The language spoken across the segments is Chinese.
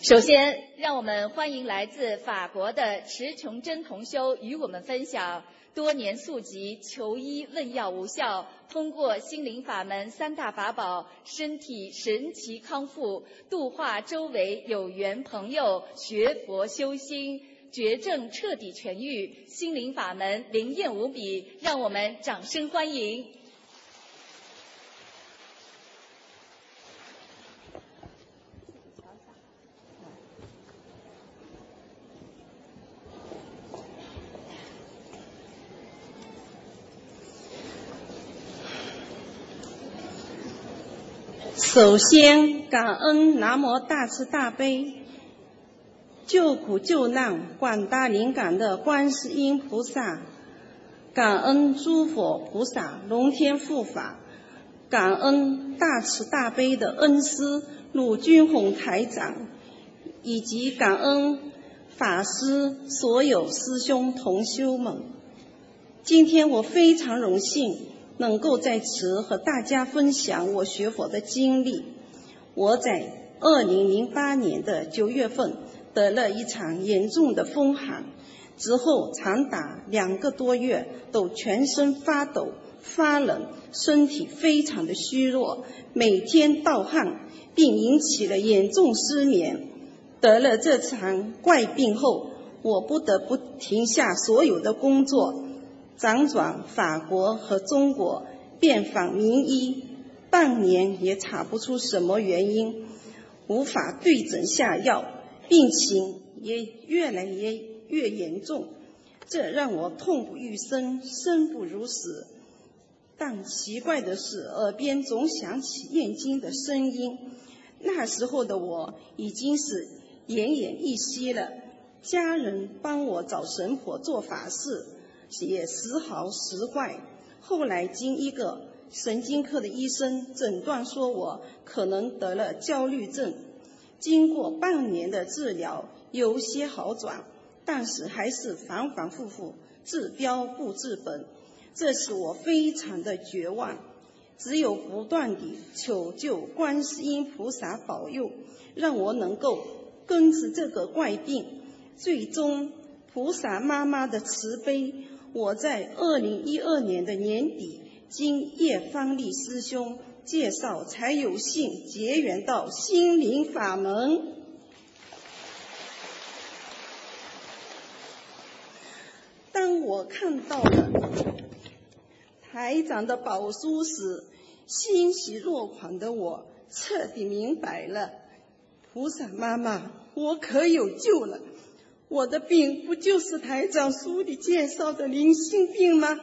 首先，让我们欢迎来自法国的池琼珍同修与我们分享多年宿疾、求医问药无效，通过心灵法门三大法宝，身体神奇康复，度化周围有缘朋友学佛修心，绝症彻底痊愈，心灵法门灵验无比，让我们掌声欢迎。首先，感恩南无大慈大悲、救苦救难、广大灵感的观世音菩萨，感恩诸佛菩萨、龙天护法，感恩大慈大悲的恩师鲁军宏台长，以及感恩法师所有师兄同修们。今天我非常荣幸。能够在此和大家分享我学佛的经历。我在二零零八年的九月份得了一场严重的风寒，之后长达两个多月都全身发抖、发冷，身体非常的虚弱，每天盗汗，并引起了严重失眠。得了这场怪病后，我不得不停下所有的工作。辗转法国和中国，遍访名医，半年也查不出什么原因，无法对症下药，病情也越来越越严重，这让我痛不欲生，生不如死。但奇怪的是，耳边总响起念经的声音。那时候的我已经是奄奄一息了，家人帮我找神婆做法事。也时好时坏。后来经一个神经科的医生诊断，说我可能得了焦虑症。经过半年的治疗，有些好转，但是还是反反复复，治标不治本。这使我非常的绝望，只有不断地求救观世音菩萨保佑，让我能够根治这个怪病。最终，菩萨妈妈的慈悲。我在二零一二年的年底，经叶方丽师兄介绍，才有幸结缘到心灵法门。当我看到了台长的宝书时，欣喜若狂的我彻底明白了：菩萨妈妈，我可有救了！我的病不就是台长书里介绍的灵性病吗？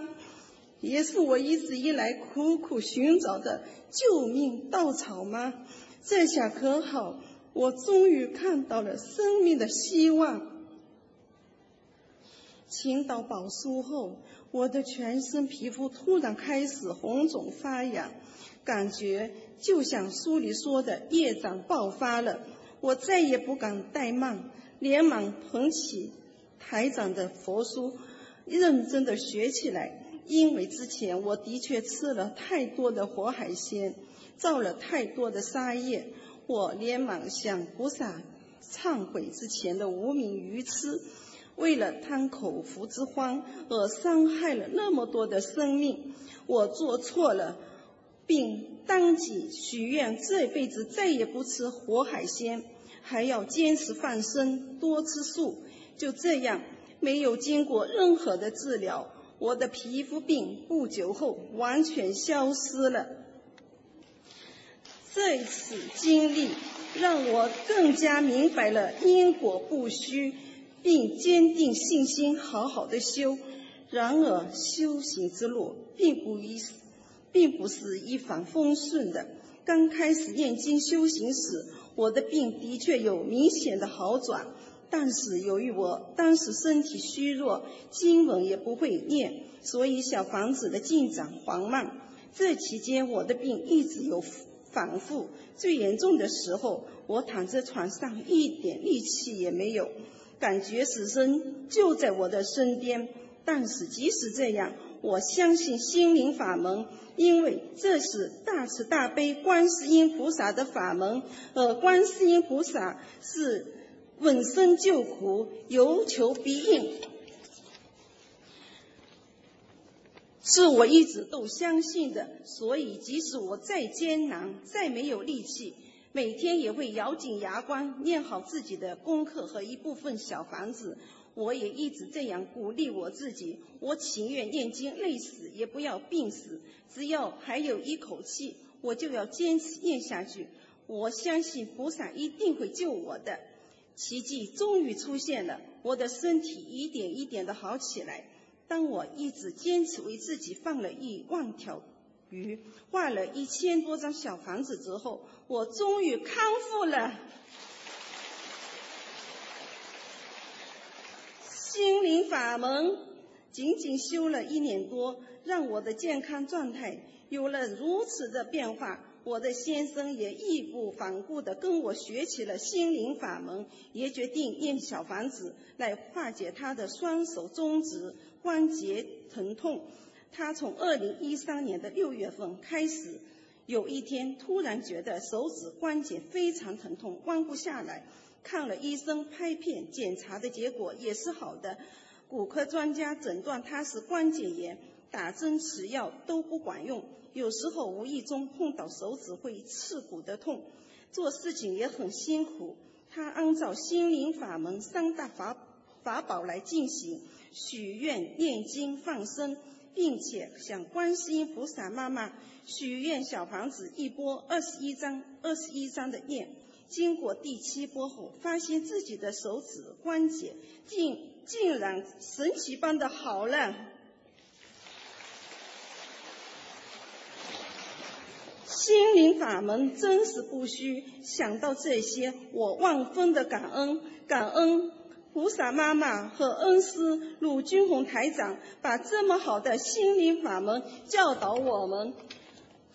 也是我一直以来苦苦寻找的救命稻草吗？这下可好，我终于看到了生命的希望。请到宝书后，我的全身皮肤突然开始红肿发痒，感觉就像书里说的业障爆发了。我再也不敢怠慢。连忙捧起台长的佛书，认真的学起来。因为之前我的确吃了太多的活海鲜，造了太多的杀业，我连忙向菩萨忏悔之前的无名愚痴，为了贪口福之欢而伤害了那么多的生命，我做错了，并当即许愿这辈子再也不吃活海鲜。还要坚持放生，多吃素。就这样，没有经过任何的治疗，我的皮肤病不久后完全消失了。这次经历让我更加明白了因果不虚，并坚定信心，好好的修。然而，修行之路并不一，并不是一帆风顺的。刚开始念经修行时，我的病的确有明显的好转，但是由于我当时身体虚弱，经文也不会念，所以小房子的进展缓慢。这期间我的病一直有反复，最严重的时候，我躺在床上一点力气也没有，感觉死神就在我的身边，但是即使这样，我相信心灵法门，因为这是大慈大悲观世音菩萨的法门，而观世音菩萨是闻声救苦，有求必应，是我一直都相信的。所以，即使我再艰难，再没有力气，每天也会咬紧牙关，念好自己的功课和一部分小房子。我也一直这样鼓励我自己，我情愿念经累死，也不要病死。只要还有一口气，我就要坚持念下去。我相信菩萨一定会救我的。奇迹终于出现了，我的身体一点一点的好起来。当我一直坚持为自己放了一万条鱼，画了一千多张小房子之后，我终于康复了。心灵法门仅仅修了一年多，让我的健康状态有了如此的变化。我的先生也义无反顾地跟我学起了心灵法门，也决定念小房子来化解他的双手中指关节疼痛。他从二零一三年的六月份开始，有一天突然觉得手指关节非常疼痛，弯不下来。看了医生拍片检查的结果也是好的，骨科专家诊断他是关节炎，打针吃药都不管用，有时候无意中碰到手指会刺骨的痛，做事情也很辛苦。他按照心灵法门三大法法宝来进行，许愿、念经、放生，并且向观世音菩萨妈妈许愿小房子一波二十一张，二十一张的念。经过第七波后，发现自己的手指关节竟竟然神奇般的好了。心灵法门真是不虚。想到这些，我万分的感恩，感恩菩萨妈妈和恩师鲁军红台长，把这么好的心灵法门教导我们。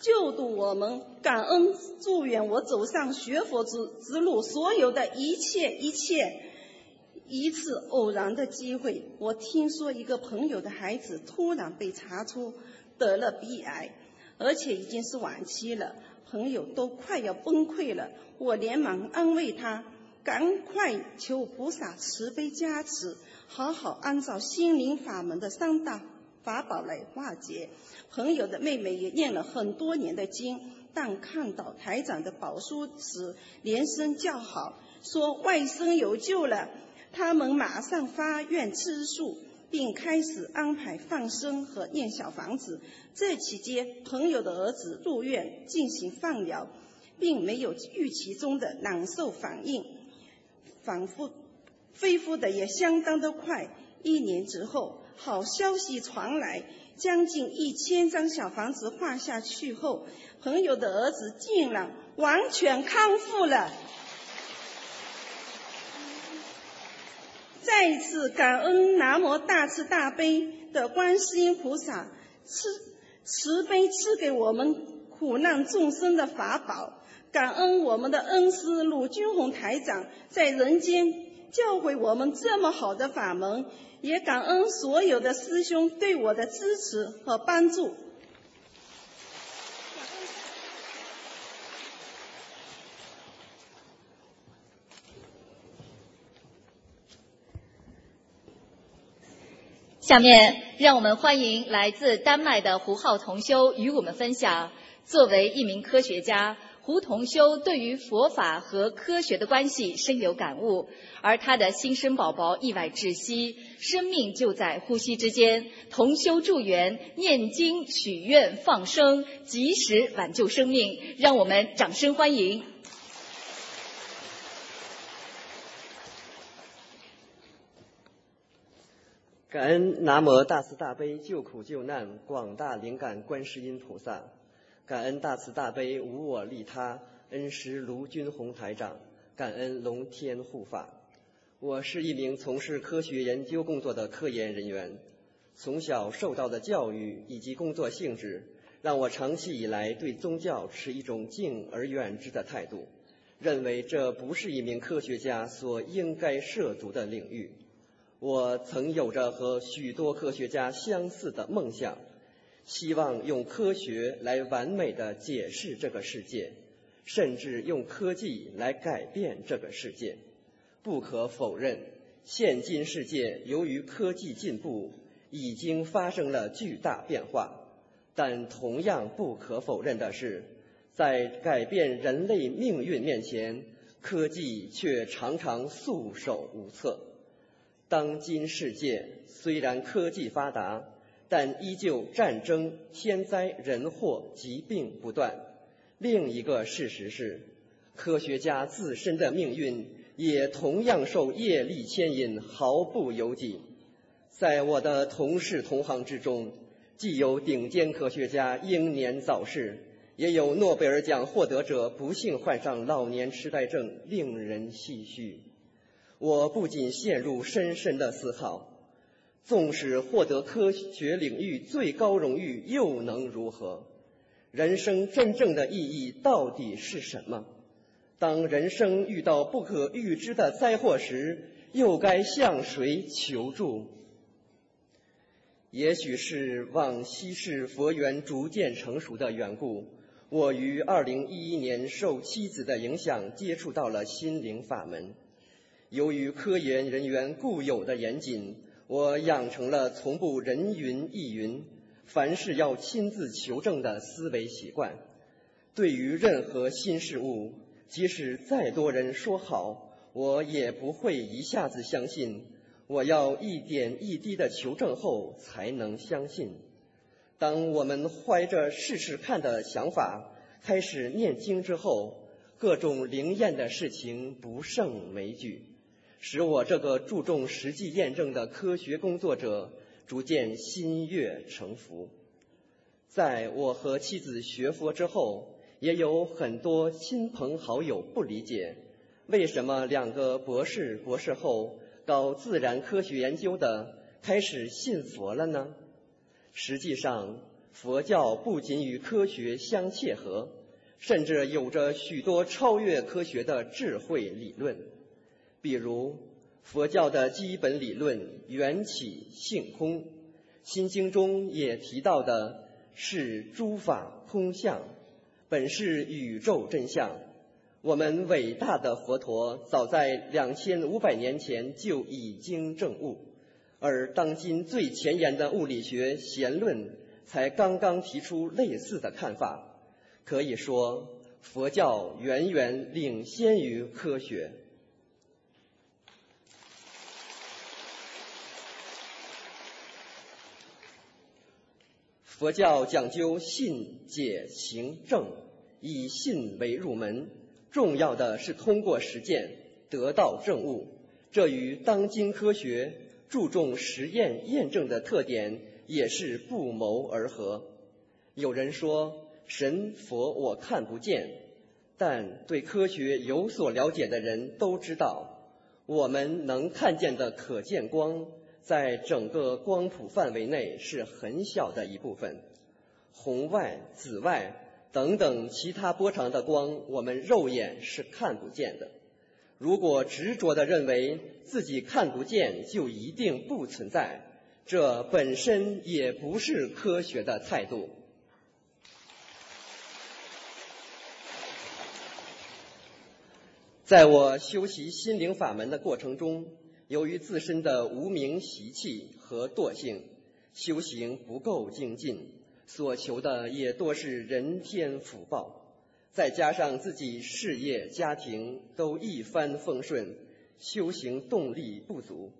救度我们，感恩祝愿我走上学佛之之路，所有的一切一切。一次偶然的机会，我听说一个朋友的孩子突然被查出得了鼻癌，而且已经是晚期了，朋友都快要崩溃了。我连忙安慰他，赶快求菩萨慈悲加持，好好按照心灵法门的三大法宝来化解。朋友的妹妹也念了很多年的经，但看到台长的宝书时，连声叫好，说外甥有救了。他们马上发愿吃素，并开始安排放生和念小房子。这期间，朋友的儿子入院进行放疗，并没有预期中的难受反应，反复恢复的也相当的快。一年之后，好消息传来。将近一千张小房子画下去后，朋友的儿子竟然完全康复了。再一次感恩南无大慈大悲的观世音菩萨慈慈悲赐给我们苦难众生的法宝，感恩我们的恩师鲁军红台长在人间教会我们这么好的法门。也感恩所有的师兄对我的支持和帮助。下面，让我们欢迎来自丹麦的胡浩同修与我们分享。作为一名科学家。胡同修对于佛法和科学的关系深有感悟，而他的新生宝宝意外窒息，生命就在呼吸之间。同修助缘、念经、许愿、放生，及时挽救生命，让我们掌声欢迎。感恩南无大慈大悲救苦救难广大灵感观世音菩萨。感恩大慈大悲无我利他恩师卢军宏台长，感恩龙天护法。我是一名从事科学研究工作的科研人员，从小受到的教育以及工作性质，让我长期以来对宗教持一种敬而远之的态度，认为这不是一名科学家所应该涉足的领域。我曾有着和许多科学家相似的梦想，希望用科学来完美的解释这个世界，甚至用科技来改变这个世界。不可否认，现今世界由于科技进步，已经发生了巨大变化。但同样不可否认的是，在改变人类命运面前，科技却常常束手无策。当今世界虽然科技发达，但依旧战争、天灾、人祸、疾病不断。另一个事实是，科学家自身的命运也同样受业力牵引，毫不由己。在我的同事同行之中，既有顶尖科学家英年早逝，也有诺贝尔奖获得者不幸患上老年痴呆症，令人唏嘘。我不仅陷入深深的思考：纵使获得科学领域最高荣誉，又能如何？人生真正的意义到底是什么？当人生遇到不可预知的灾祸时，又该向谁求助？也许是往昔世佛缘逐渐成熟的缘故，我于二零一一年受妻子的影响，接触到了心灵法门。由于科研人员固有的严谨，我养成了从不人云亦云、凡事要亲自求证的思维习惯。对于任何新事物，即使再多人说好，我也不会一下子相信。我要一点一滴的求证后才能相信。当我们怀着试试看的想法开始念经之后，各种灵验的事情不胜枚举。使我这个注重实际验证的科学工作者逐渐心悦诚服。在我和妻子学佛之后，也有很多亲朋好友不理解，为什么两个博士、博士后搞自然科学研究的开始信佛了呢？实际上，佛教不仅与科学相切合，甚至有着许多超越科学的智慧理论。比如佛教的基本理论缘起性空，《心经》中也提到的是诸法空相，本是宇宙真相。我们伟大的佛陀早在两千五百年前就已经证悟，而当今最前沿的物理学弦论才刚刚提出类似的看法。可以说，佛教远远领先于科学。佛教讲究信解行证，以信为入门，重要的是通过实践得到证悟。这与当今科学注重实验验证的特点也是不谋而合。有人说神佛我看不见，但对科学有所了解的人都知道，我们能看见的可见光。在整个光谱范围内是很小的一部分，红外、紫外等等其他波长的光，我们肉眼是看不见的。如果执着的认为自己看不见就一定不存在，这本身也不是科学的态度。在我修习心灵法门的过程中。由于自身的无名习气和惰性，修行不够精进，所求的也多是人天福报，再加上自己事业家庭都一帆风顺，修行动力不足。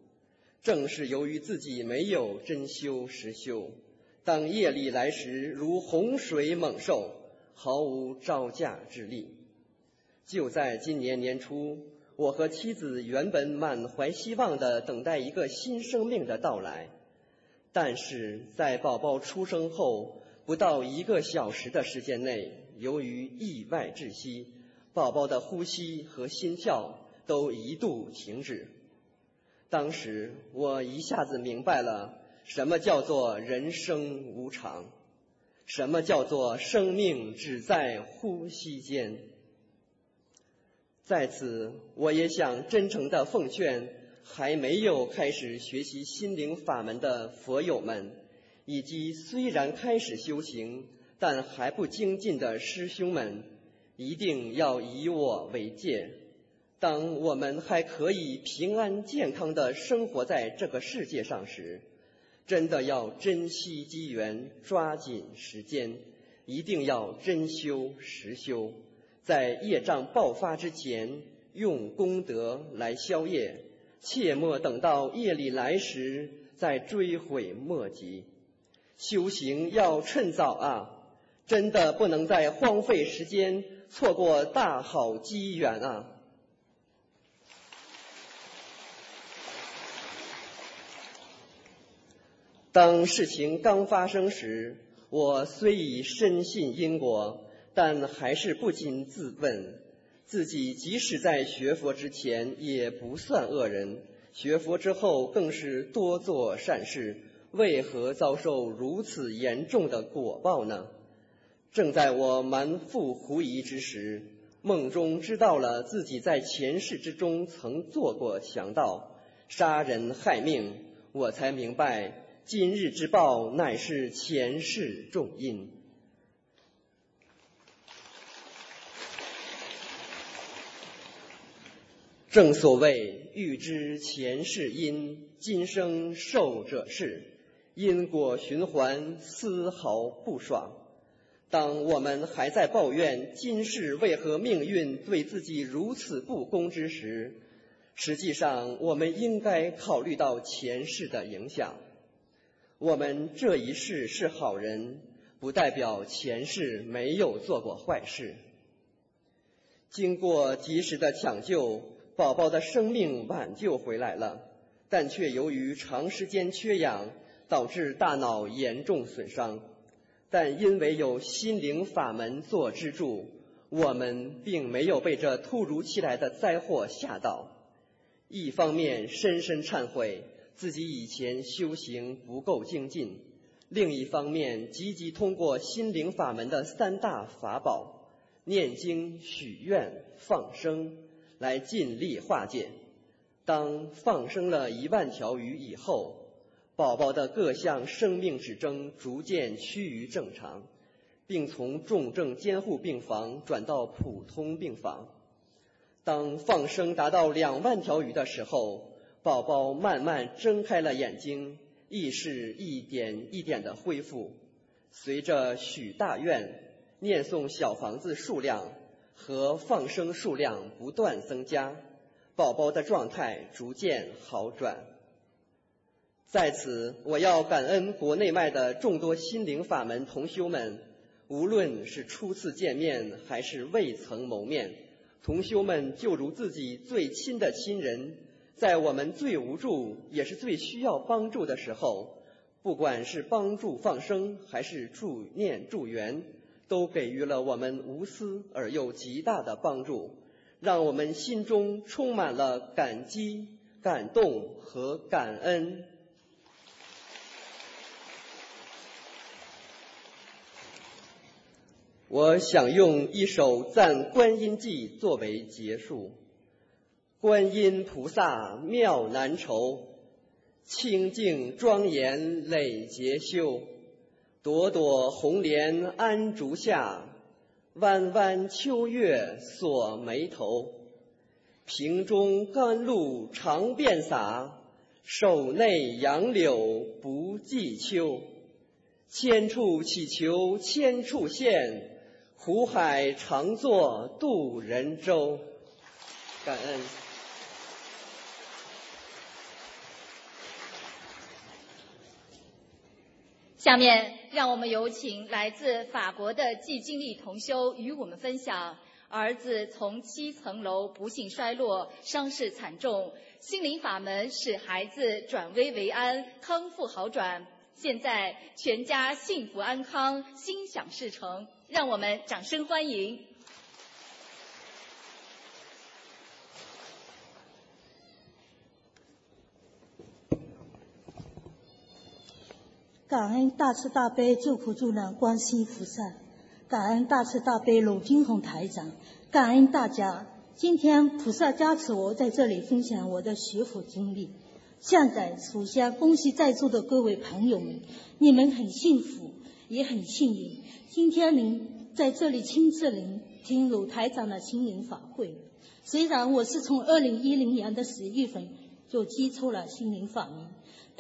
正是由于自己没有真修实修，当业力来时，如洪水猛兽，毫无招架之力。就在今年年初。我和妻子原本满怀希望的等待一个新生命的到来，但是在宝宝出生后不到一个小时的时间内，由于意外窒息，宝宝的呼吸和心跳都一度停止。当时我一下子明白了什么叫做人生无常，什么叫做生命只在呼吸间。在此，我也想真诚的奉劝还没有开始学习心灵法门的佛友们，以及虽然开始修行但还不精进的师兄们，一定要以我为戒。当我们还可以平安健康的生活在这个世界上时，真的要珍惜机缘，抓紧时间，一定要真修实修，在业障爆发之前，用功德来消业，切莫等到业力来时再追悔莫及。修行要趁早啊！真的不能再荒废时间，错过大好机缘啊！当事情刚发生时，我虽已深信因果，但还是不禁自问：自己即使在学佛之前也不算恶人，学佛之后更是多做善事，为何遭受如此严重的果报呢？正在我满腹狐疑之时，梦中知道了自己在前世之中曾做过强盗，杀人害命，我才明白。今日之报乃是前世重因。正所谓欲知前世因，今生受者是。因果循环，丝毫不爽。当我们还在抱怨今世为何命运对自己如此不公之时，实际上我们应该考虑到前世的影响。我们这一世是好人，不代表前世没有做过坏事。经过及时的抢救，宝宝的生命挽救回来了，但却由于长时间缺氧，导致大脑严重损伤。但因为有心灵法门做支柱，我们并没有被这突如其来的灾祸吓到。一方面深深忏悔。自己以前修行不够精进，另一方面积极通过心灵法门的三大法宝——念经、许愿、放生，来尽力化解。当放生了一万条鱼以后，宝宝的各项生命指征逐渐趋于正常，并从重症监护病房转到普通病房。当放生达到两万条鱼的时候，宝宝慢慢睁开了眼睛，意识一点一点的恢复。随着许大愿、念诵小房子数量和放生数量不断增加，宝宝的状态逐渐好转。在此，我要感恩国内外的众多心灵法门同修们，无论是初次见面还是未曾谋面，同修们就如自己最亲的亲人。在我们最无助也是最需要帮助的时候，不管是帮助放生还是助念助缘，都给予了我们无私而又极大的帮助，让我们心中充满了感激、感动和感恩。我想用一首赞观音偈作为结束。观音菩萨妙难酬，清净庄严累劫修。朵朵红莲安竹下，弯弯秋月锁眉头。瓶中甘露常遍洒，手内杨柳不计秋。千处祈求千处现，苦海常作渡人舟。感恩。下面，让我们有请来自法国的季经历同修与我们分享：儿子从七层楼不幸摔落，伤势惨重，心灵法门使孩子转危为安，康复好转，现在全家幸福安康，心想事成。让我们掌声欢迎。感恩大慈大悲救苦救难观世菩萨，感恩大慈大悲鲁金红台长，感恩大家今天菩萨加持我在这里分享我的学佛经历。现在首先恭喜在座的各位朋友们，你们很幸福，也很幸运。今天您在这里亲自聆听鲁台长的心灵法会。虽然我是从二零一零年的十月份就接触了心灵法门，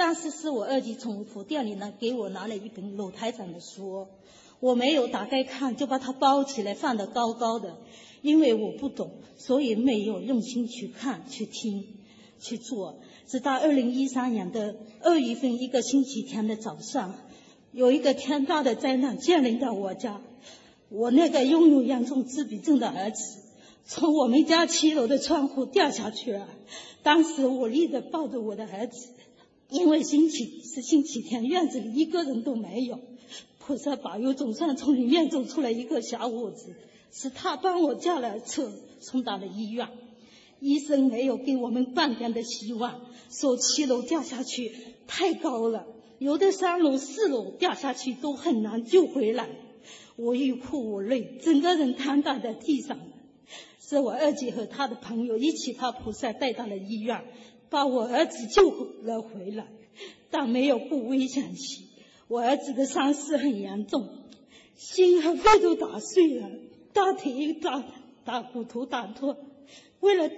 当时是我二弟从佛店里呢给我拿了一本鲁台长的书，我没有打开看，就把它包起来放得高高的，因为我不懂，所以没有用心去看、去听、去做。直到二零一三年的二月份一个星期天的早上，有一个天大的灾难降临到我家，我那个拥有严重自闭症的儿子。从我们家七楼的窗户掉下去了。当时我立着抱着我的儿子，因为星期是星期天，院子里一个人都没有。菩萨保佑，总算从里面走出来一个小伙子，是他帮我叫了车，送到了医院。医生没有给我们半点的希望，说七楼掉下去太高了，有的三楼、四楼掉下去都很难救回来。我欲哭无泪，整个人瘫倒在地上。是我二姐和她的朋友一起把菩萨带到了医院，把我儿子救了回来，但没有过危险期。我儿子的伤势很严重，心和肺都打碎了，大腿打打骨头打断。为了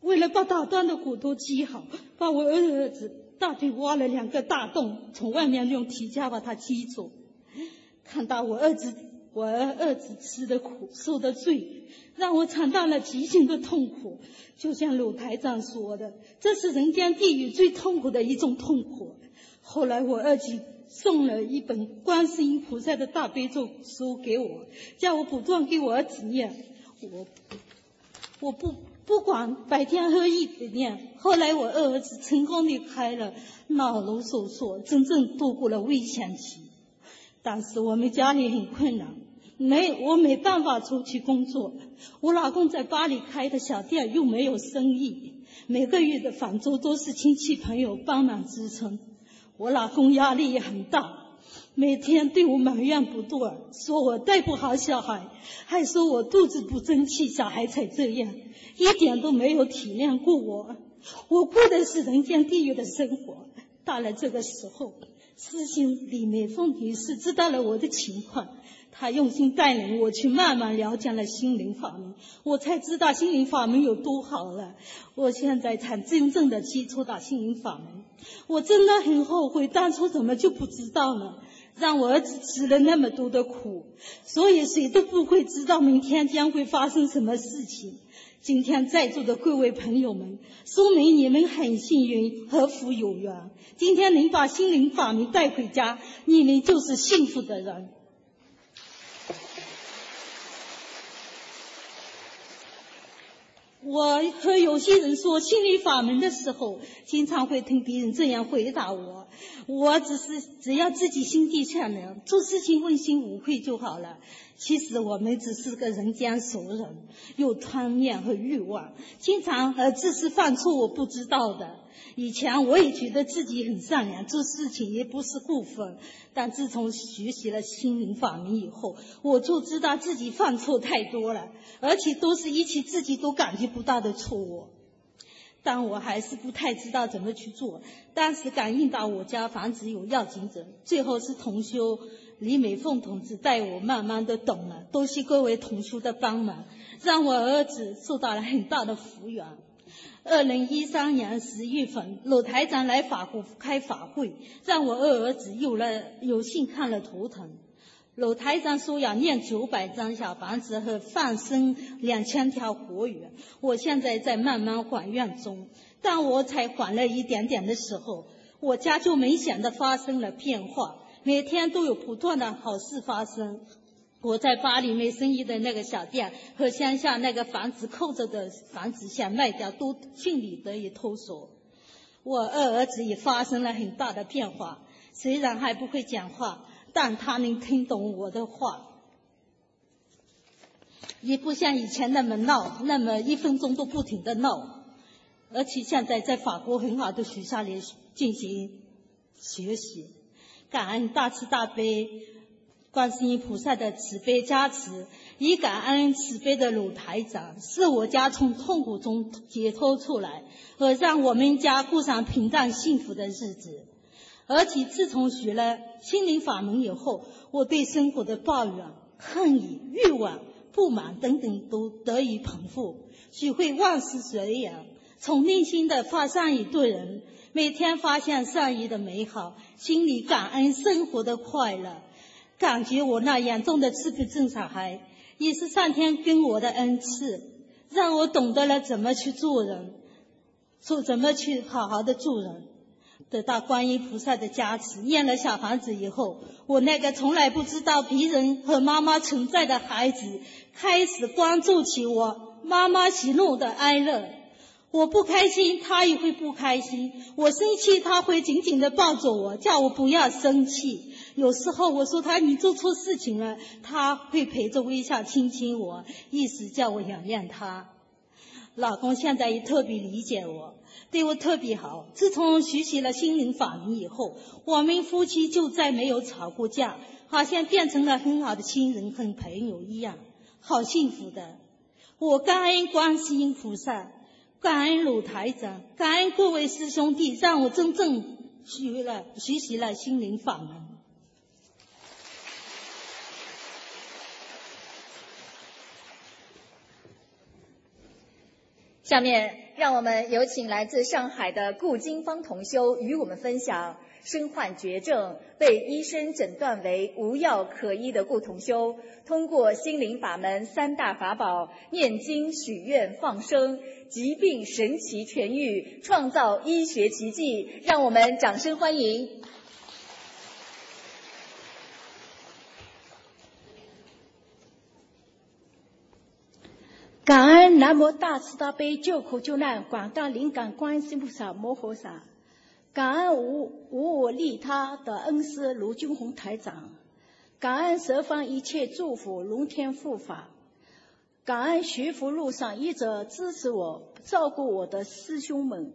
为了把打断的骨头接好，把我儿子大腿挖了两个大洞，从外面用铁架把他接住。看到我儿子。我儿子吃的苦，受的罪，让我尝到了极限的痛苦。就像鲁台长说的，这是人间地狱最痛苦的一种痛苦。后来我二姐送了一本观世音菩萨的大悲咒书给我，叫我不断给我儿子念。我我不不管白天黑夜的念。后来我二儿子成功的开了脑颅手术，真正度过了危险期。但是我们家里很困难。没，我没办法出去工作。我老公在巴黎开的小店又没有生意，每个月的房租都是亲戚朋友帮忙支撑。我老公压力也很大，每天对我埋怨不断，说我带不好小孩，还说我肚子不争气，小孩才这样，一点都没有体谅过我。我过的是人间地狱的生活。到了这个时候，师兄李美凤女士知道了我的情况。他用心带领我去慢慢了解了心灵法门，我才知道心灵法门有多好了。我现在才真正的接触到心灵法门，我真的很后悔当初怎么就不知道呢？让我儿子吃了那么多的苦，所以谁都不会知道明天将会发生什么事情。今天在座的各位朋友们，说明你们很幸运，和福有缘。今天能把心灵法门带回家，你们就是幸福的人。我和有些人说心理法门的时候，经常会听别人这样回答我：我只是只要自己心地善良，做事情问心无愧就好了。其实我们只是个人间俗人，有贪念和欲望，经常呃自私犯错，我不知道的。以前我也觉得自己很善良，做事情也不是过分。但自从学习了心灵法门以后，我就知道自己犯错太多了，而且都是一起自己都感觉不到的错误。但我还是不太知道怎么去做。当时感应到我家房子有要紧者，最后是同修李美凤同志带我慢慢的懂了。多谢各位同修的帮忙，让我儿子受到了很大的福缘。二零一三年十月份，鲁台长来法国开法会，让我二儿子有了有幸看了图腾。鲁台长说要念九百张小房子和放生两千条活鱼，我现在在慢慢还愿中。当我才还了一点点的时候，我家就明显的发生了变化，每天都有不断的好事发生。我在巴黎没生意的那个小店和乡下那个房子扣着的房子想卖掉，都顺利得以脱手。我二儿子也发生了很大的变化，虽然还不会讲话，但他能听懂我的话，也不像以前那么闹，那么一分钟都不停的闹，而且现在在法国很好的学校里进行学习，感恩大慈大悲。观世音菩萨的慈悲加持，以感恩慈悲的鲁台长，使我家从痛苦中解脱出来，和让我们家过上平淡幸福的日子。而且自从学了心灵法门以后，我对生活的抱怨、恨意、欲望、不满等等都得以平复，学会万事随缘，从内心的发善意对人，每天发现善意的美好，心里感恩生活的快乐，感觉我那严重的自闭症小孩也是上天给我的恩赐，让我懂得了怎么去做人，做怎么去好好的做人。得到观音菩萨的加持，念了小房子以后，我那个从来不知道别人和妈妈存在的孩子，开始关注起我妈妈喜怒的哀乐。我不开心，他也会不开心；我生气，他会紧紧的抱着我，叫我不要生气。有时候我说他你做错事情了，他会陪着微笑亲亲我，意思叫我原谅他。老公现在也特别理解我。对我特别好。自从学习了心灵法门以后，我们夫妻就再没有吵过架，好像变成了很好的亲人、和朋友一样，好幸福的。我感恩观世音菩萨，感恩鲁台长，感恩各位师兄弟，让我真正学了学习了心灵法门。下面。让我们有请来自上海的顾金芳同修与我们分享身患绝症、被医生诊断为无药可医的顾同修，通过心灵法门三大法宝——念经、许愿、放生，疾病神奇痊愈，创造医学奇迹。让我们掌声欢迎。感恩南无大慈大悲救苦救难广大灵感观世音菩萨摩诃萨，感恩无无我利他的恩师卢军宏台长，感恩十方一切祝福龙天护法，感恩学佛路上一直支持我、照顾我的师兄们。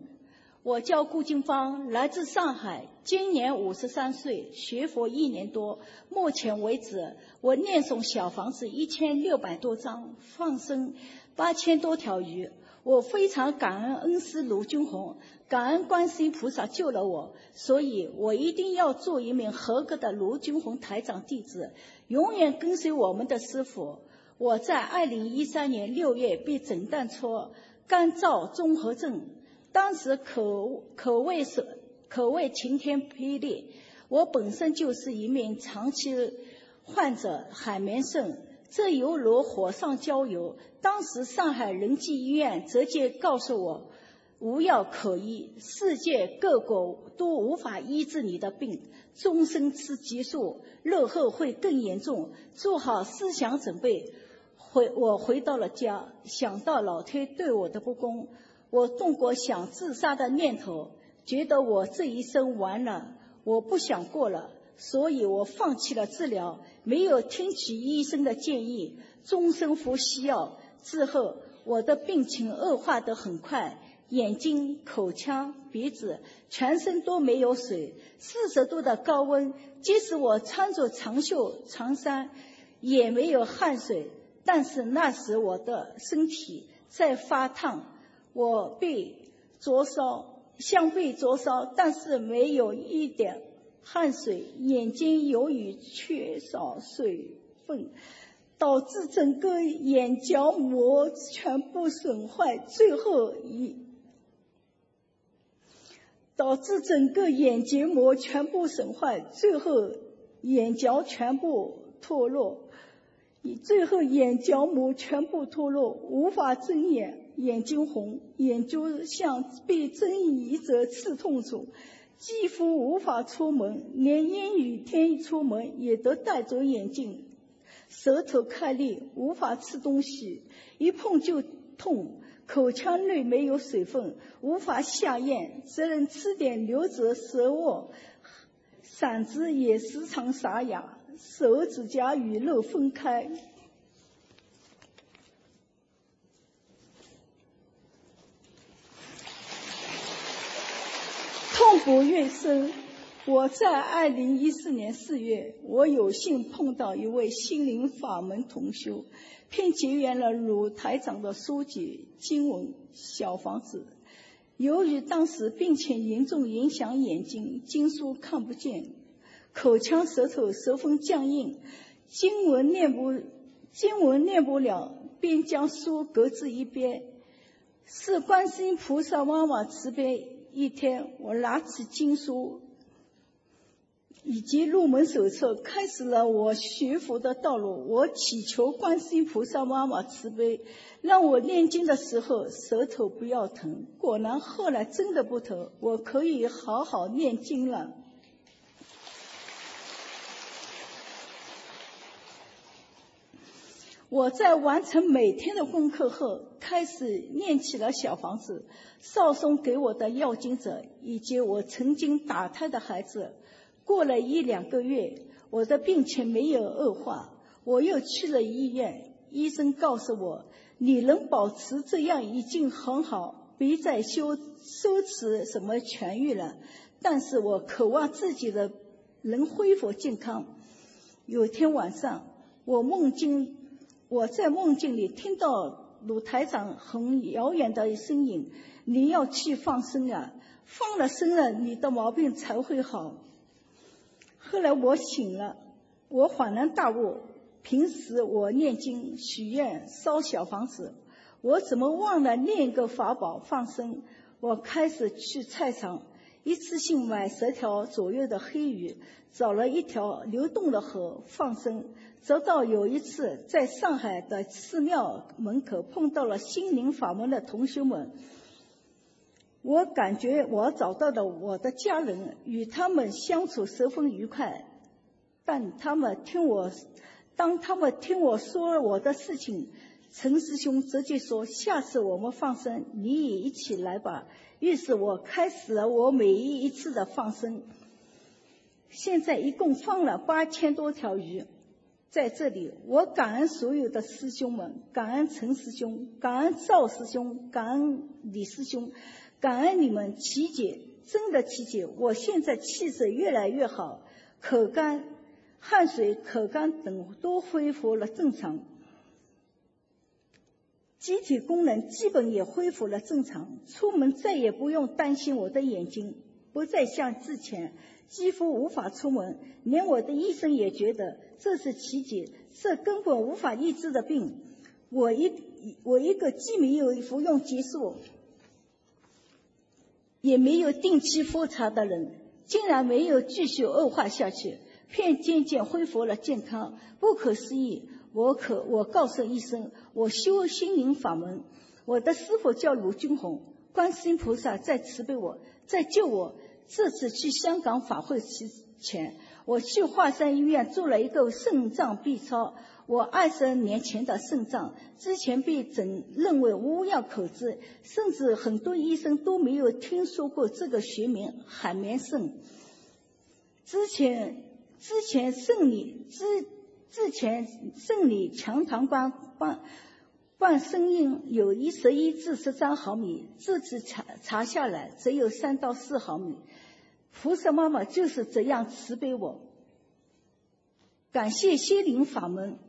我叫顾金芳，来自上海，今年五十三岁，学佛一年多。目前为止，我念诵小房子一千六百多张，放生八千多条鱼。我非常感恩恩师卢军宏，感恩观世音菩萨救了我，所以我一定要做一名合格的卢军宏台长弟子，永远跟随我们的师傅。我在二零一三年六月被诊断出干燥综合症。当时可可谓是可谓晴天霹雳。我本身就是一名长期患者，海绵症，这犹如火上浇油。当时上海仁济医院直接告诉我，无药可医，世界各国都无法医治你的病，终身吃激素，日后会更严重，做好思想准备。回我回到了家，想到老天对我的不公。我动过想自杀的念头，觉得我这一生完了，我不想过了，所以我放弃了治疗，没有听取医生的建议，终身服西药。之后，我的病情恶化得很快，眼睛、口腔、鼻子、全身都没有水，四十度的高温，即使我穿着长袖长衫，也没有汗水。但是那时我的身体在发烫。我被灼烧，像被灼烧，但是没有一点汗水。眼睛由于缺少水分，导致整个眼角膜全部损坏，最后一导致整个眼结膜全部损坏，最后眼角全部脱落，最后眼角膜全部脱落，无法睁眼。眼睛红，眼珠像被针一折刺痛处，几乎无法出门，连阴雨天出门也得戴着眼镜。舌头开裂，无法吃东西，一碰就痛。口腔内没有水分，无法下咽，只能吃点流着舌沫。嗓子也时常沙哑，手指甲与肉分开。痛苦越深。我在二零一四年四月，我有幸碰到一位心灵法门同修，并结缘了鲁台长的书籍经文《小房子》。由于当时病情严重，影响眼睛，经书看不见，口腔舌头十分僵硬，经文念不经文念不了，便将书搁置一边。是观世音菩萨妈妈慈悲。一天，我拿起经书以及入门手册，开始了我学佛的道路。我祈求观世音菩萨妈妈慈悲，让我念经的时候舌头不要疼。果然，后来真的不疼，我可以好好念经了。我在完成每天的功课后，开始念起了小房子。少松给我的要经者，以及我曾经打胎的孩子。过了一两个月，我的病情没有恶化，我又去了医院。医生告诉我，你能保持这样已经很好，别再修修持什么痊愈了。但是我渴望自己的能恢复健康。有天晚上，我梦境。我在梦境里听到鲁台长很遥远的声音：“你要去放生啊，放了生了，你的毛病才会好。”后来我醒了，我恍然大悟：平时我念经、许愿、烧小房子，我怎么忘了念一个法宝放生？我开始去菜场，一次性买十条左右的黑鱼，找了一条流动的河放生。直到有一次，在上海的寺庙门口碰到了心灵法门的同学们，我感觉我找到了我的家人，与他们相处十分愉快。但他们听我，当他们听我说我的事情，陈师兄直接说：“下次我们放生，你也一起来吧。”于是我开始了我每一次的放生。现在一共放了八千多条鱼。在这里，我感恩所有的师兄们，感恩陈师兄，感恩赵师兄，感恩李师兄，感恩你们琪姐，真的琪姐，我现在气色越来越好，口干、汗水、口干等都恢复了正常，机体功能基本也恢复了正常，出门再也不用担心我的眼睛，不再像之前。几乎无法出门，连我的医生也觉得这是奇迹，这根本无法医治的病。我一我一个既没有服用激素，也没有定期复查的人，竟然没有继续恶化下去，便渐渐恢复了健康。不可思议！我可我告诉医生，我修心灵法门，我的师傅叫卢军宏，观世音菩萨在慈悲我，在救我。这次去香港法会之前，我去华山医院做了一个肾脏 B 超。我二十年前的肾脏之前被诊认为无药可治，甚至很多医生都没有听说过这个学名海绵肾。之前之前肾里之之前肾里强糖光光冠声音有一十一至十三毫米，这次查查下来只有三到四毫米。菩萨妈妈就是这样慈悲我，感谢心灵法门，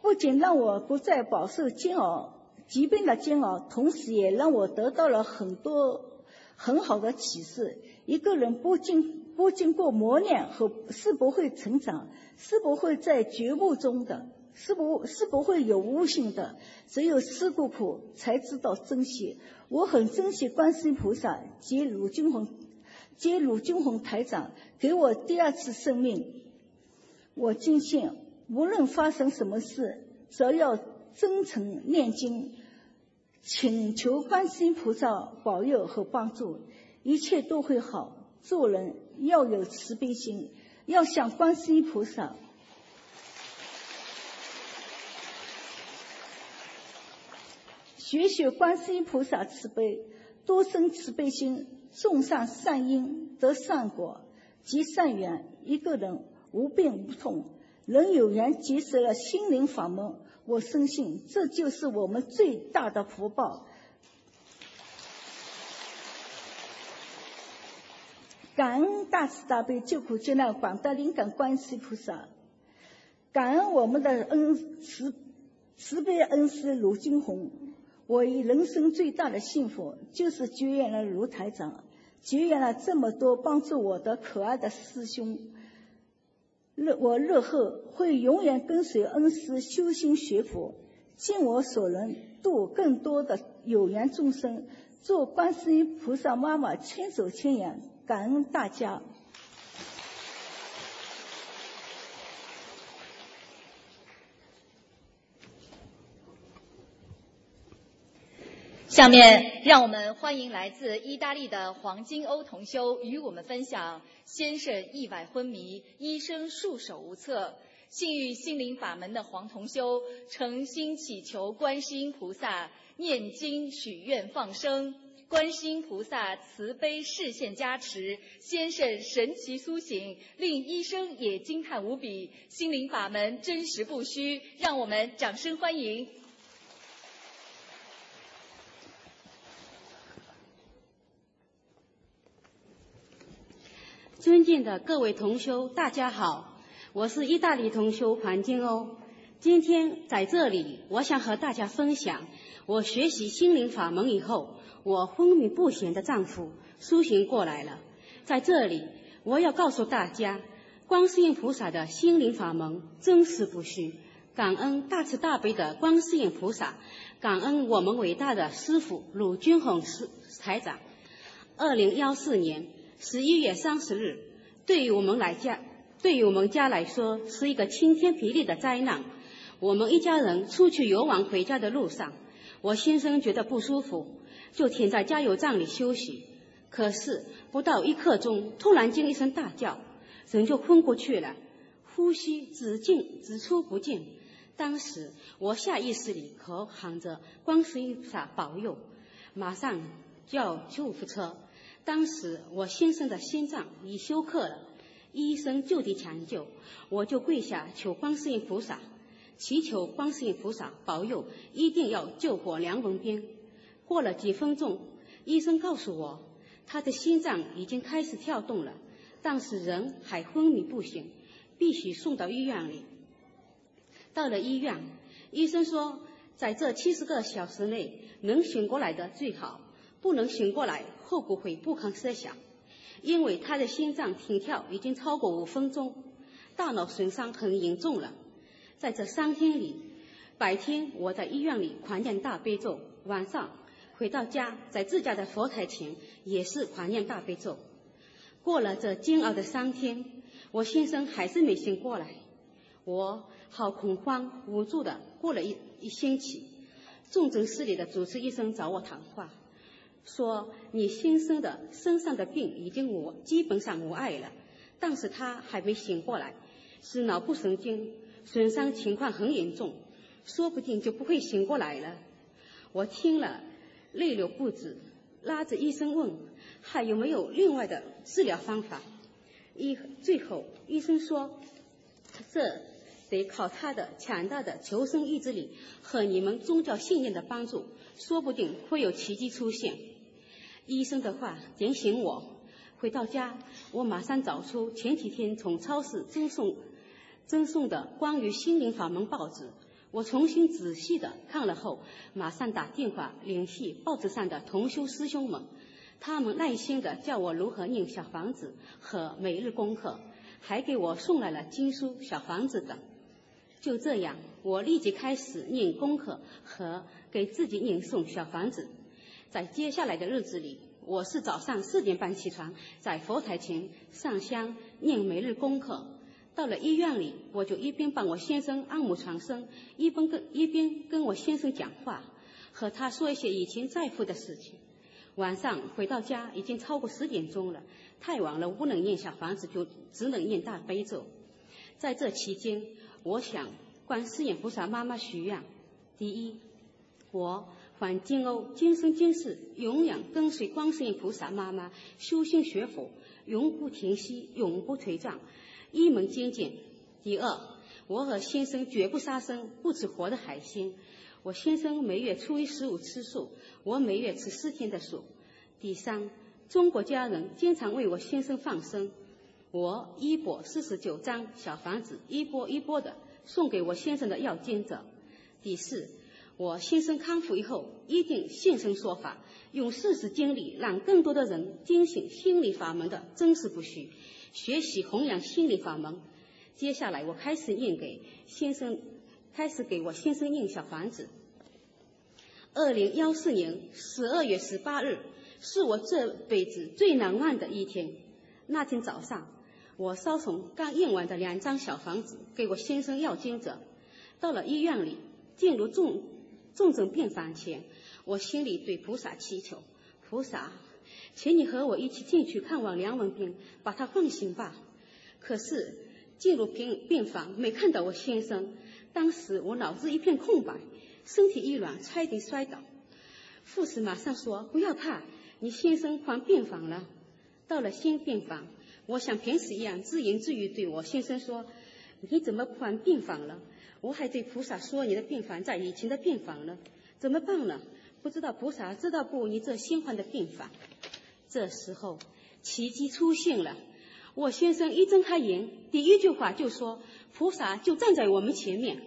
不仅让我不再饱受煎熬、疾病的煎熬，同时也让我得到了很多很好的启示。一个人不经不经过磨练和是不会成长，是不会在觉悟中的，是不是不会有悟性的。只有吃过苦，才知道珍惜。我很珍惜观世音菩萨及鲁金红。及鲁金红台长给我第二次生命，我坚信无论发生什么事，只要真诚念经，请求观世音菩萨保佑和帮助，一切都会好。做人要有慈悲心，要向观世音菩萨学学观世音菩萨慈悲，多生慈悲心。种上善因得善果，积善缘，一个人无病无痛，人有缘结识了心灵法门，我深信这就是我们最大的福报。感恩大慈大悲救苦救难广大灵感观世音菩萨，感恩我们的恩慈慈。慈悲恩师卢金红。我人生最大的幸福就是结缘了卢台长，结缘了这么多帮助我的可爱的师兄。日我日后会永远跟随恩师修心学佛，尽我所能度更多的有缘众生，祝观世音菩萨妈妈千手千眼，感恩大家。下面让我们欢迎来自意大利的黄金欧同修与我们分享：先生意外昏迷，医生束手无策。信遇心灵法门的黄同修诚心祈求观世音菩萨念经许愿放生，观世音菩萨慈悲视线加持，先生神奇苏醒，令医生也惊叹无比。心灵法门真实不虚，让我们掌声欢迎。尊敬的各位同修，大家好，我是意大利同修黄金欧。今天在这里，我想和大家分享我学习心灵法门以后，我昏迷不醒的丈夫苏醒过来了。在这里，我要告诉大家，观世音菩萨的心灵法门真实不虚。感恩大慈大悲的观世音菩萨，感恩我们伟大的师父鲁军宏师台长。二零幺四年。十一月三十日，对于我们来家，对于我们家来说是一个晴天霹雳的灾难。我们一家人出去游玩回家的路上，我先生觉得不舒服，就停在加油站里休息。可是不到一刻钟，突然间一声大叫，人就昏过去了，呼吸只进只出不进。当时我下意识里口喊着“观世音菩萨保佑”，马上叫救护车。当时我先生的心脏已休克了，医生就地抢救，我就跪下求观世音菩萨，祈求观世音菩萨保佑，一定要救活梁文斌。过了几分钟，医生告诉我，他的心脏已经开始跳动了，但是人还昏迷不醒，必须送到医院里。到了医院，医生说，在这七十个小时内能醒过来的最好，不能醒过来。后果会不堪设想，因为他的心脏停跳已经超过五分钟，大脑损伤很严重了。在这三天里，白天我在医院里狂念大悲咒，晚上回到家，在自家的佛台前也是狂念大悲咒。过了这煎熬的三天，我先生还是没醒过来，我好恐慌无助的过了一一星期。重症室里的主治医生找我谈话。说你先生的身上的病已经无基本上无碍了，但是他还没醒过来，是脑部神经损伤情况很严重，说不定就不会醒过来了。我听了泪流不止，拉着医生问还有没有另外的治疗方法。医最后医生说，这得靠他的强大的求生意志力和你们宗教信念的帮助，说不定会有奇迹出现。医生的话点醒我，回到家，我马上找出前几天从超市赠送赠送的关于心灵法门报纸，我重新仔细的看了后，马上打电话联系报纸上的同修师兄们，他们耐心的教我如何念小房子和每日功课，还给我送来了经书、小房子等。就这样，我立即开始念功课和给自己念诵小房子。在接下来的日子里，我是早上四点半起床，在佛台前上香念每日功课。到了医院里，我就一边帮我先生按摩床身，一边跟一边跟我先生讲话，和他说一些以前在乎的事情。晚上回到家已经超过十点钟了，太晚了不能念小房子，就只能念大悲咒。在这期间，我想观世音菩萨妈妈许愿：第一，我。还金欧今生今世永远跟随观世音菩萨妈妈修心学佛，永不停息，永不退转，一门精进。第二，我和先生绝不杀生，不吃活的海鲜。我先生每月初一十五吃素，我每月吃四天的素。第三，中国家人经常为我先生放生，我一波四十九张小房子，一波一波的送给我先生的药经者。第四，我先生康复以后一定现身说法，用事实经历让更多的人惊醒心理法门的真实不虚，学习弘扬心理法门。接下来我开始念给先生，开始给我先生印小房子。二零幺四年十二月十八日是我这辈子最难忘的一天。那天早上，我烧送刚印完的两张小房子给我先生要经者。到了医院里，进入重重症病房前，我心里对菩萨祈求：菩萨，请你和我一起进去看望梁文斌，把他放行吧。可是进入病病房，没看到我先生，当时我脑子一片空白。身体一软，差一点摔倒。护士马上说：“不要怕，你先生换病房了。”到了新病房，我像平时一样自言自语对我先生说：“你怎么换病房了？”我还对菩萨说：“你的病房在以前的病房呢，怎么办呢？不知道菩萨知道不？你这新换的病房。”这时候奇迹出现了，我先生一睁开眼，第一句话就说：“菩萨就站在我们前面。”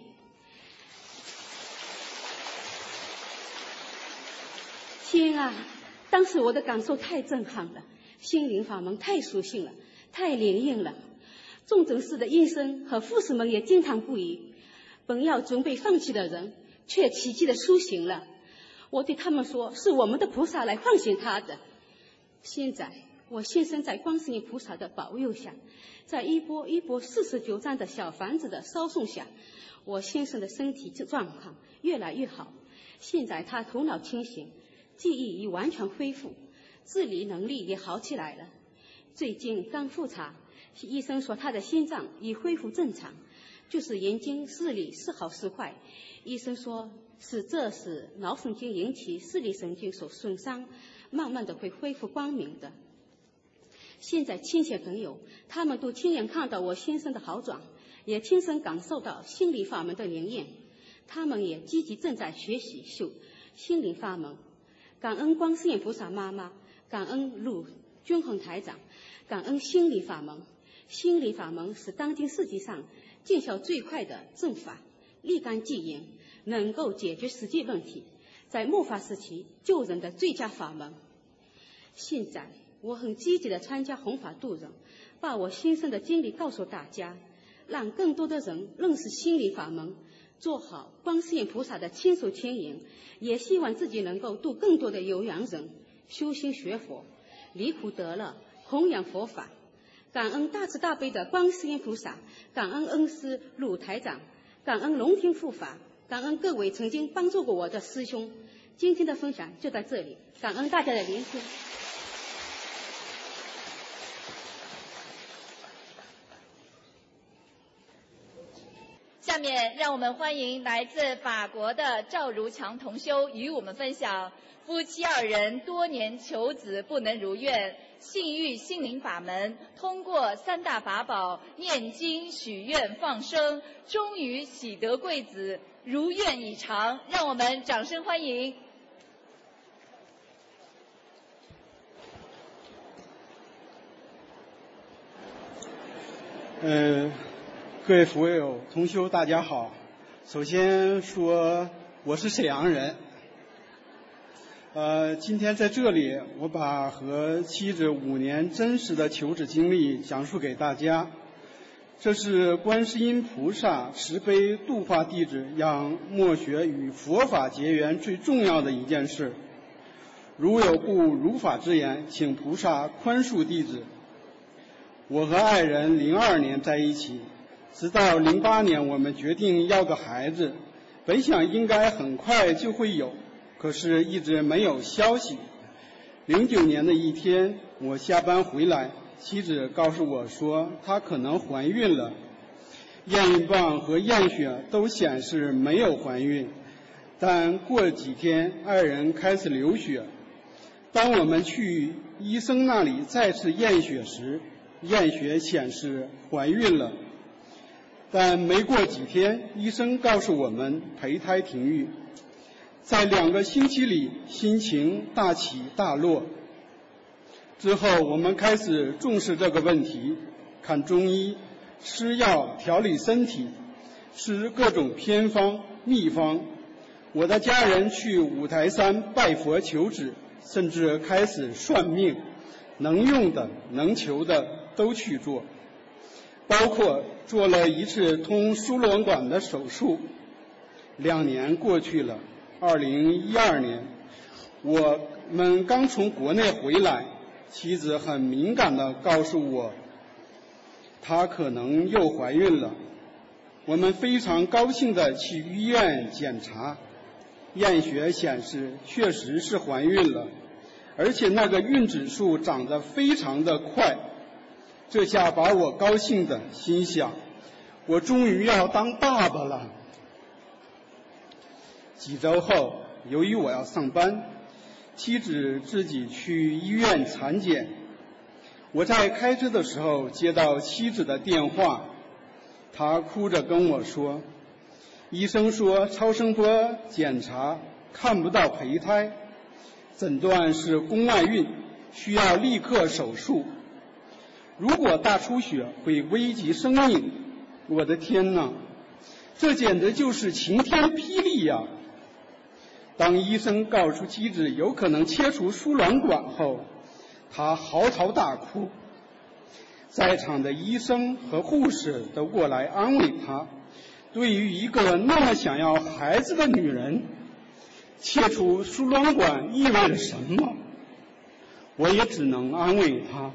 天啊！当时我的感受太震撼了，心灵法门太熟悉了，太灵验了。重症室的医生和护士们也惊叹不已。本要准备放弃的人，却奇迹的苏醒了。我对他们说：“是我们的菩萨来唤醒他的。”现在，我先生在观世音菩萨的保佑下，在一波一波四十九张的小房子的烧送下，我先生的身体状况越来越好。现在他头脑清醒。记忆已完全恢复，自理能力也好起来了。最近刚复查，医生说他的心脏已恢复正常，就是眼睛视力时好时坏。医生说是这是脑神经引起视力神经所损伤，慢慢的会恢复光明的。现在亲戚朋友他们都亲眼看到我先生的好转，也亲身感受到心理法门的灵验，他们也积极正在学习修心灵法门。感恩观世音菩萨妈妈，感恩陆军宏台长，感恩心理法门。心理法门是当今世界上见效最快的正法，立竿见影，能够解决实际问题，在末法时期救人的最佳法门。现在我很积极的参加弘法度人，把我先生的经历告诉大家，让更多的人认识心理法门。做好观世音菩萨的亲手牵引，也希望自己能够度更多的有缘人修心学佛，离苦得乐，弘扬佛法。感恩大慈大悲的观世音菩萨，感恩恩师鲁台长，感恩龙天护法，感恩各位曾经帮助过我的师兄。今天的分享就到这里，感恩大家的聆听。下面让我们欢迎来自法国的赵如强同修与我们分享夫妻二人多年求子不能如愿，幸遇心灵法门，通过三大法宝念经许愿放生，终于喜得贵子，如愿以偿。让我们掌声欢迎。嗯。各位佛友、同修，大家好。首先说，我是沈阳人。呃，今天在这里，我把和妻子五年真实的求子经历讲述给大家。这是观世音菩萨慈悲度化弟子，让默学与佛法结缘最重要的一件事。如有不如法之言，请菩萨宽恕弟子。我和爱人零二年在一起。直到零八年，我们决定要个孩子，本想应该很快就会有，可是一直没有消息。零九年的一天，我下班回来，妻子告诉我说她可能怀孕了，验孕棒和验血都显示没有怀孕，但过几天二人开始流血。当我们去医生那里再次验血时，验血显示怀孕了。但没过几天，医生告诉我们胚胎停育，在两个星期里心情大起大落。之后我们开始重视这个问题，看中医、吃药调理身体，吃各种偏方秘方。我的家人去五台山拜佛求旨，甚至开始算命，能用的、能求的都去做，包括做了一次通输卵管的手术。两年过去了，二零一二年，我们刚从国内回来，妻子很敏感地告诉我，她可能又怀孕了。我们非常高兴地去医院检查，验血显示确实是怀孕了，而且那个孕指数长得非常的快。这下把我高兴的心想，我终于要当爸爸了。几周后，由于我要上班，妻子自己去医院产检。我在开车的时候接到妻子的电话，她哭着跟我说：“医生说超声波检查看不到胚胎，诊断是宫外孕，需要立刻手术。如果大出血会危及生命。”我的天哪，这简直就是晴天霹雳呀！当医生告诉妻子有可能切除输卵管后，他嚎啕大哭。在场的医生和护士都过来安慰他。对于一个那么想要孩子的女人，切除输卵管意味着什么？我也只能安慰她。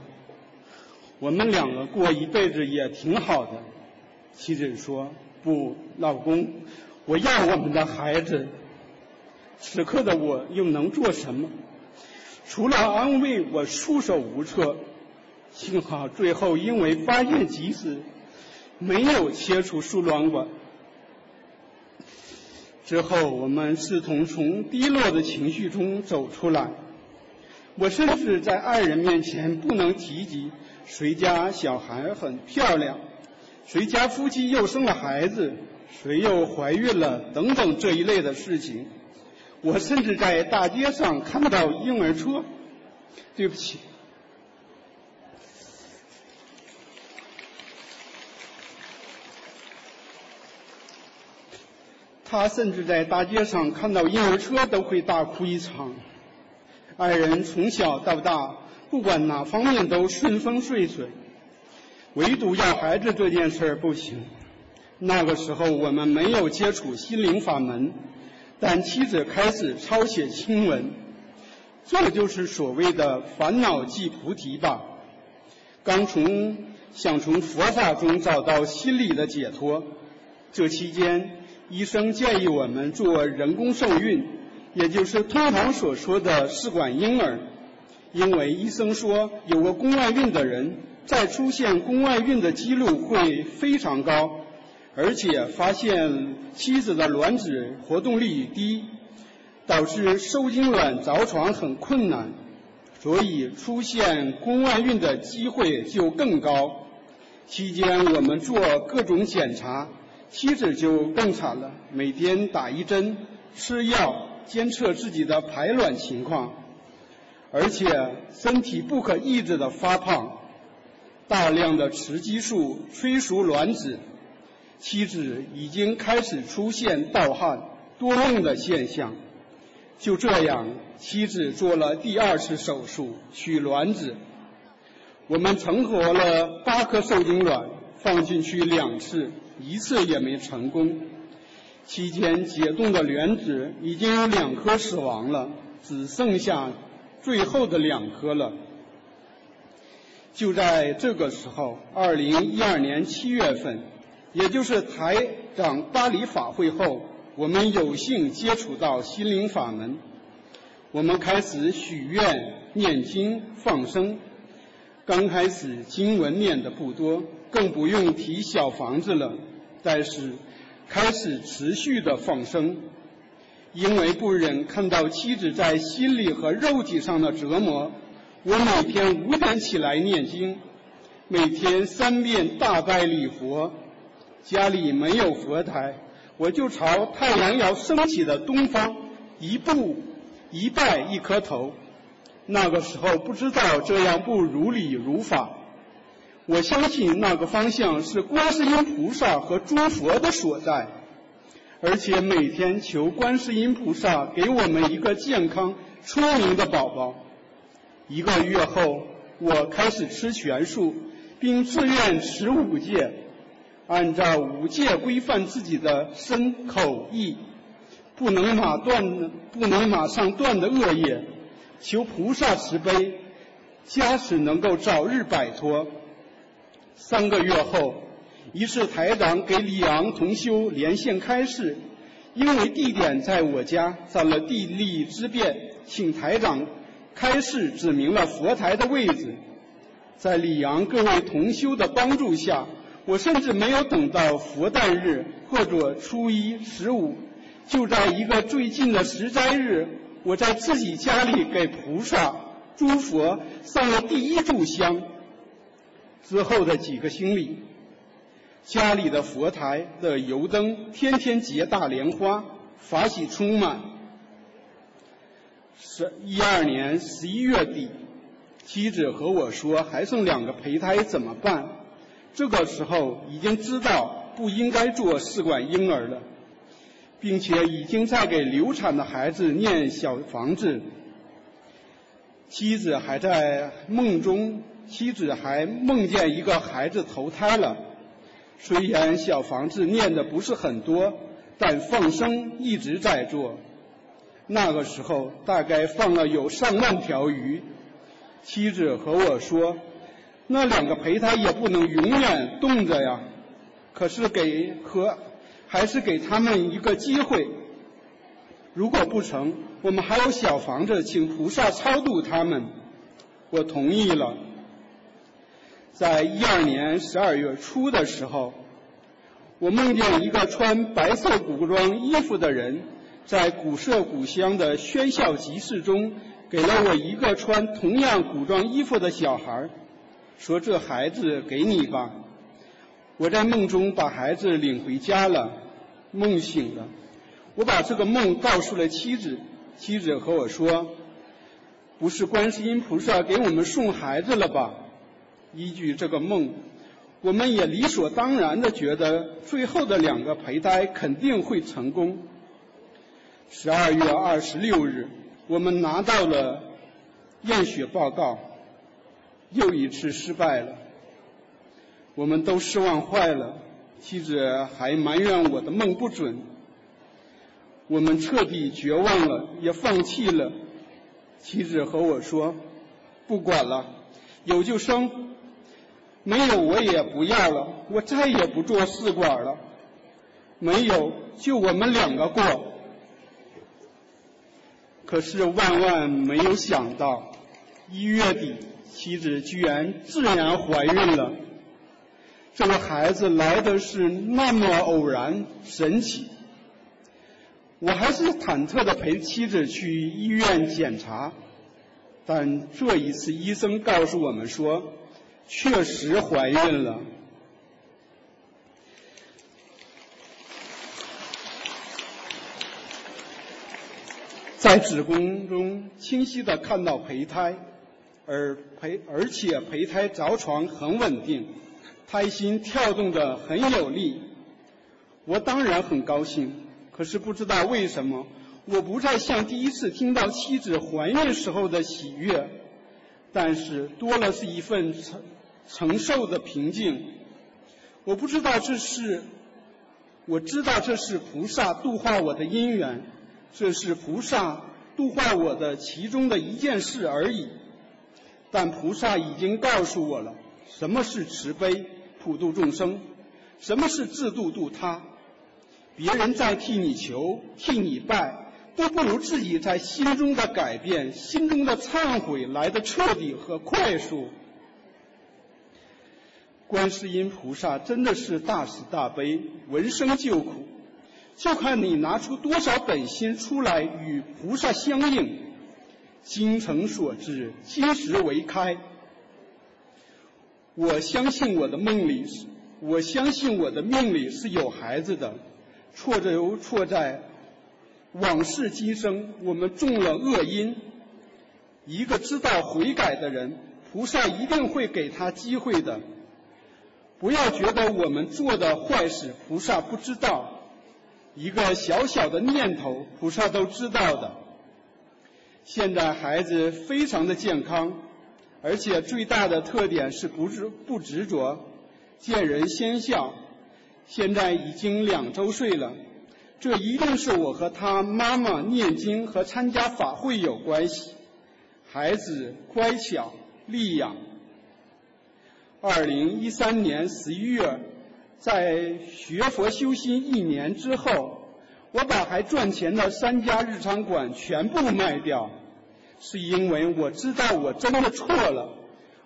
我们两个过一辈子也挺好的。妻子说：“不，老公，我要我们的孩子。”此刻的我又能做什么？除了安慰，我束手无策。幸好最后因为发现及时，没有切除输卵管。之后我们试图从低落的情绪中走出来。我甚至在爱人面前不能提及谁家小孩很漂亮，谁家夫妻又生了孩子，谁又怀孕了等等这一类的事情。我甚至在大街上看到婴儿车，对不起。他甚至在大街上看到婴儿车都会大哭一场。爱人从小到大，不管哪方面都顺风顺水，唯独要孩子这件事儿不行。那个时候我们没有接触心灵法门。但妻子开始抄写经文，这就是所谓的烦恼即菩提吧。刚从想从佛法中找到心理的解脱，这期间医生建议我们做人工受孕，也就是通常所说的试管婴儿，因为医生说有过宫外孕的人，再出现宫外孕的几率会非常高。而且发现妻子的卵子活动力低，导致受精卵着床很困难，所以出现宫外孕的机会就更高。期间我们做各种检查，妻子就更惨了，每天打一针，吃药监测自己的排卵情况，而且身体不可抑制的发胖，大量的雌激素催熟卵子。妻子已经开始出现盗汗、多梦的现象。就这样，妻子做了第二次手术取卵子。我们成活了八颗受精卵，放进去两次，一次也没成功。期间解冻的卵子已经有两颗死亡了，只剩下最后的两颗了。就在这个时候，二零一二年七月份。也就是台长巴黎法会后，我们有幸接触到心灵法门。我们开始许愿、念经、放生。刚开始经文念的不多，更不用提小房子了。但是开始持续的放生，因为不忍看到妻子在心理和肉体上的折磨，我每天五点起来念经，每天三遍大悲礼佛。家里没有佛台，我就朝太阳要升起的东方一步一拜一磕头。那个时候不知道这样不如理如法，我相信那个方向是观世音菩萨和诸佛的所在，而且每天求观世音菩萨给我们一个健康聪明的宝宝。一个月后，我开始吃全素，并自愿持五戒，按照五戒规范自己的身口意，不能马断不能马上断的恶业，求菩萨慈悲，加持能够早日摆脱。三个月后，一次台长给李昂同修连线开示，因为地点在我家，占了地利之便，请台长开示指明了佛台的位置。在李阳各位同修的帮助下，我甚至没有等到佛诞日或者初一、十五，就在一个最近的十斋日，我在自己家里给菩萨、诸佛上了第一炷香。之后的几个星里，家里的佛台的油灯天天结大莲花，法喜充满。十一二年十一月底，妻子和我说还剩两个胚胎怎么办？这个时候已经知道不应该做试管婴儿了，并且已经在给流产的孩子念小房子。妻子还在梦中。妻子还梦见一个孩子投胎了，虽然小房子念的不是很多，但放生一直在做。那个时候大概放了有上万条鱼。妻子和我说，那两个胚胎也不能永远冻着呀，可是给和还是给他们一个机会。如果不成，我们还有小房子，请菩萨超度他们。我同意了。在一二年十二月初的时候，我梦见一个穿白色古装衣服的人，在古色古香的喧嚣集市中，给了我一个穿同样古装衣服的小孩，说：“这孩子给你吧。”我在梦中把孩子领回家了，梦醒了，我把这个梦告诉了妻子，妻子和我说：“不是观世音菩萨给我们送孩子了吧？”依据这个梦，我们也理所当然的觉得最后的两个胚胎肯定会成功。十二月二十六日，我们拿到了验血报告，又一次失败了。我们都失望坏了，妻子还埋怨我的梦不准。我们彻底绝望了，也放弃了。妻子和我说：“不管了，有就生。”没有我也不要了，我再也不做试管了。没有，就我们两个过。可是万万没有想到，一月底，妻子居然自然怀孕了。这个孩子来的是那么偶然、神奇。我还是忐忑的陪妻子去医院检查，但这一次医生告诉我们说。确实怀孕了，在子宫中清晰的看到胚胎，而胚而且胚胎着床很稳定，胎心跳动的很有力。我当然很高兴，可是不知道为什么，我不再像第一次听到妻子怀孕时候的喜悦，但是多了是一份承。承受的平静，我不知道这是，我知道这是菩萨度化我的因缘，这是菩萨度化我的其中的一件事而已。但菩萨已经告诉我了，什么是慈悲普度众生，什么是自度度他。别人在替你求、替你拜，都不如自己在心中的改变、心中的忏悔来的彻底和快速。观世音菩萨真的是大慈大悲，闻声救苦，就看你拿出多少本心出来与菩萨相应。精诚所至，金石为开。我相信我的梦里是，我相信我的命里是有孩子的。错就错在往事今生，我们种了恶因。一个知道悔改的人，菩萨一定会给他机会的。不要觉得我们做的坏事菩萨不知道，一个小小的念头菩萨都知道的。现在孩子非常的健康，而且最大的特点是不执不执着，见人先笑。现在已经两周岁了，这一定是我和他妈妈念经和参加法会有关系。孩子乖巧利养。二零一三年十一月，在学佛修心一年之后，我把还赚钱的三家日常馆全部卖掉，是因为我知道我真的错了。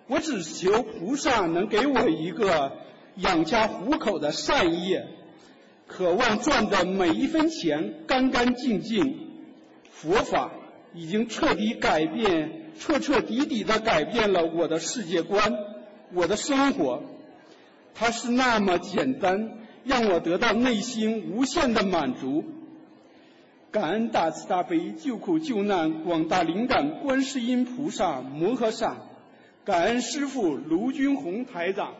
我只求菩萨能给我一个。养家糊口的善业，渴望赚的每一分钱干干净净。佛法已经彻底改变，彻彻底底的改变了我的世界观，我的生活。它是那么简单，让我得到内心无限的满足。感恩大慈大悲救苦救难广大灵感观世音菩萨摩诃萨，感恩师父卢军宏台长。